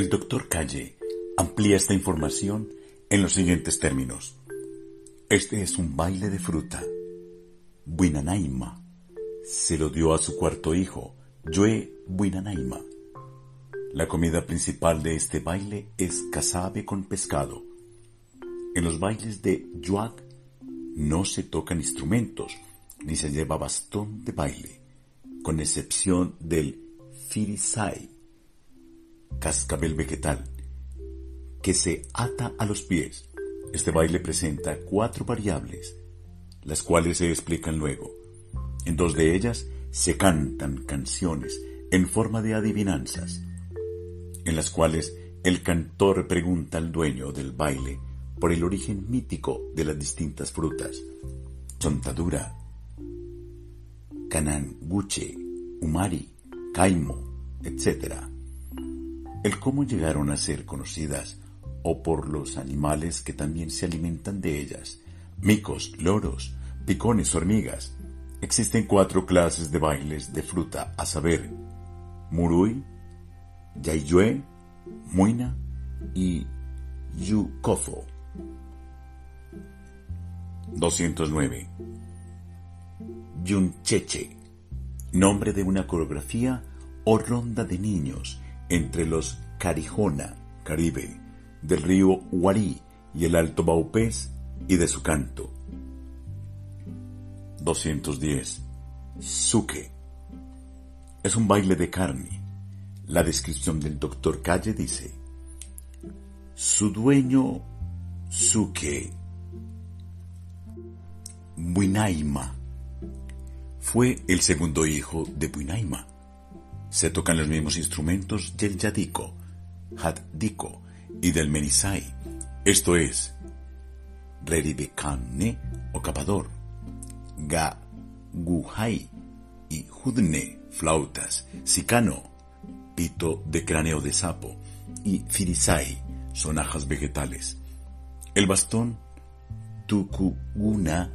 El doctor Calle amplía esta información en los siguientes términos. Este es un baile de fruta. Buinanaima se lo dio a su cuarto hijo, Joe Buinanaima. La comida principal de este baile es casabe con pescado. En los bailes de Yuak no se tocan instrumentos ni se lleva bastón de baile, con excepción del firisai, cascabel vegetal, que se ata a los pies. Este baile presenta cuatro variables, las cuales se explican luego. En dos de ellas se cantan canciones en forma de adivinanzas, en las cuales el cantor pregunta al dueño del baile por el origen mítico de las distintas frutas. Chontadura, Cananguche, Umari, Caimo, etc. El cómo llegaron a ser conocidas o por los animales que también se alimentan de ellas, micos, loros, picones, hormigas. Existen cuatro clases de bailes de fruta, a saber, Murui, Yaiyue, Muina y Yukofo. 209. Yuncheche, nombre de una coreografía o ronda de niños entre los Carijona, Caribe, del río Huarí y el Alto Baupés y de su canto. 210. Suke. Es un baile de carne. La descripción del doctor Calle dice, su dueño Suke Buinaima fue el segundo hijo de Buinaima. Se tocan los mismos instrumentos del yadiko, y del menisai, esto es, reribekane o capador, ga guhai y judne, flautas, sicano, pito de cráneo de sapo y firisai, sonajas vegetales. El bastón tukuguna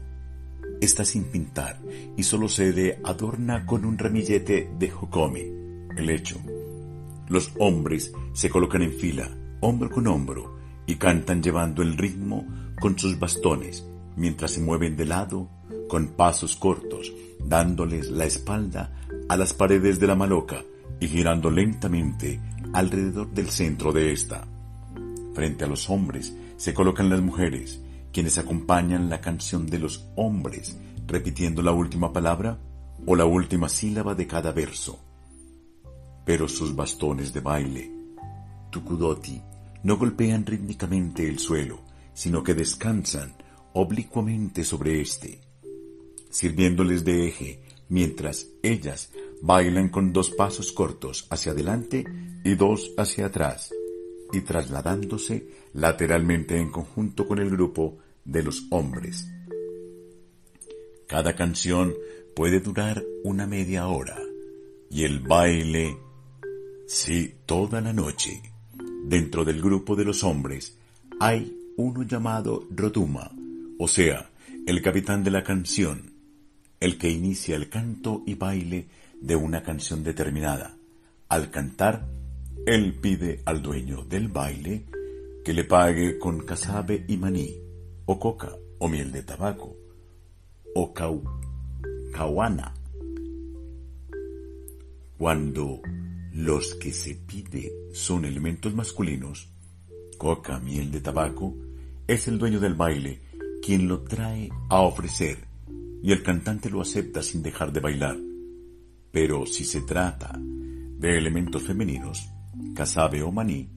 está sin pintar y solo se le adorna con un ramillete de jocome, el hecho. Los hombres se colocan en fila, hombro con hombro, y cantan llevando el ritmo con sus bastones, mientras se mueven de lado, con pasos cortos, dándoles la espalda a las paredes de la maloca y girando lentamente alrededor del centro de esta. Frente a los hombres se colocan las mujeres, quienes acompañan la canción de los hombres, repitiendo la última palabra o la última sílaba de cada verso. Pero sus bastones de baile, tukudoti, no golpean rítmicamente el suelo, sino que descansan oblicuamente sobre éste, sirviéndoles de eje mientras ellas bailan con dos pasos cortos hacia adelante y dos hacia atrás, y trasladándose lateralmente en conjunto con el grupo de los hombres. Cada canción puede durar una media hora y el baile, sí, toda la noche. Dentro del grupo de los hombres hay uno llamado Roduma, o sea, el capitán de la canción, el que inicia el canto y baile de una canción determinada. Al cantar, él pide al dueño del baile que le pague con casabe y maní o coca, o miel de tabaco, o cau, Cuando los que se pide son elementos masculinos, coca, miel de tabaco, es el dueño del baile quien lo trae a ofrecer y el cantante lo acepta sin dejar de bailar. Pero si se trata de elementos femeninos, casabe o maní,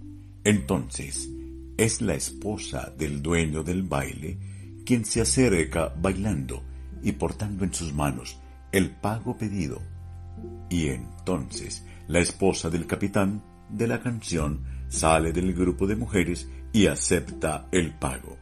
entonces es la esposa del dueño del baile quien se acerca bailando y portando en sus manos el pago pedido. Y entonces la esposa del capitán de la canción sale del grupo de mujeres y acepta el pago.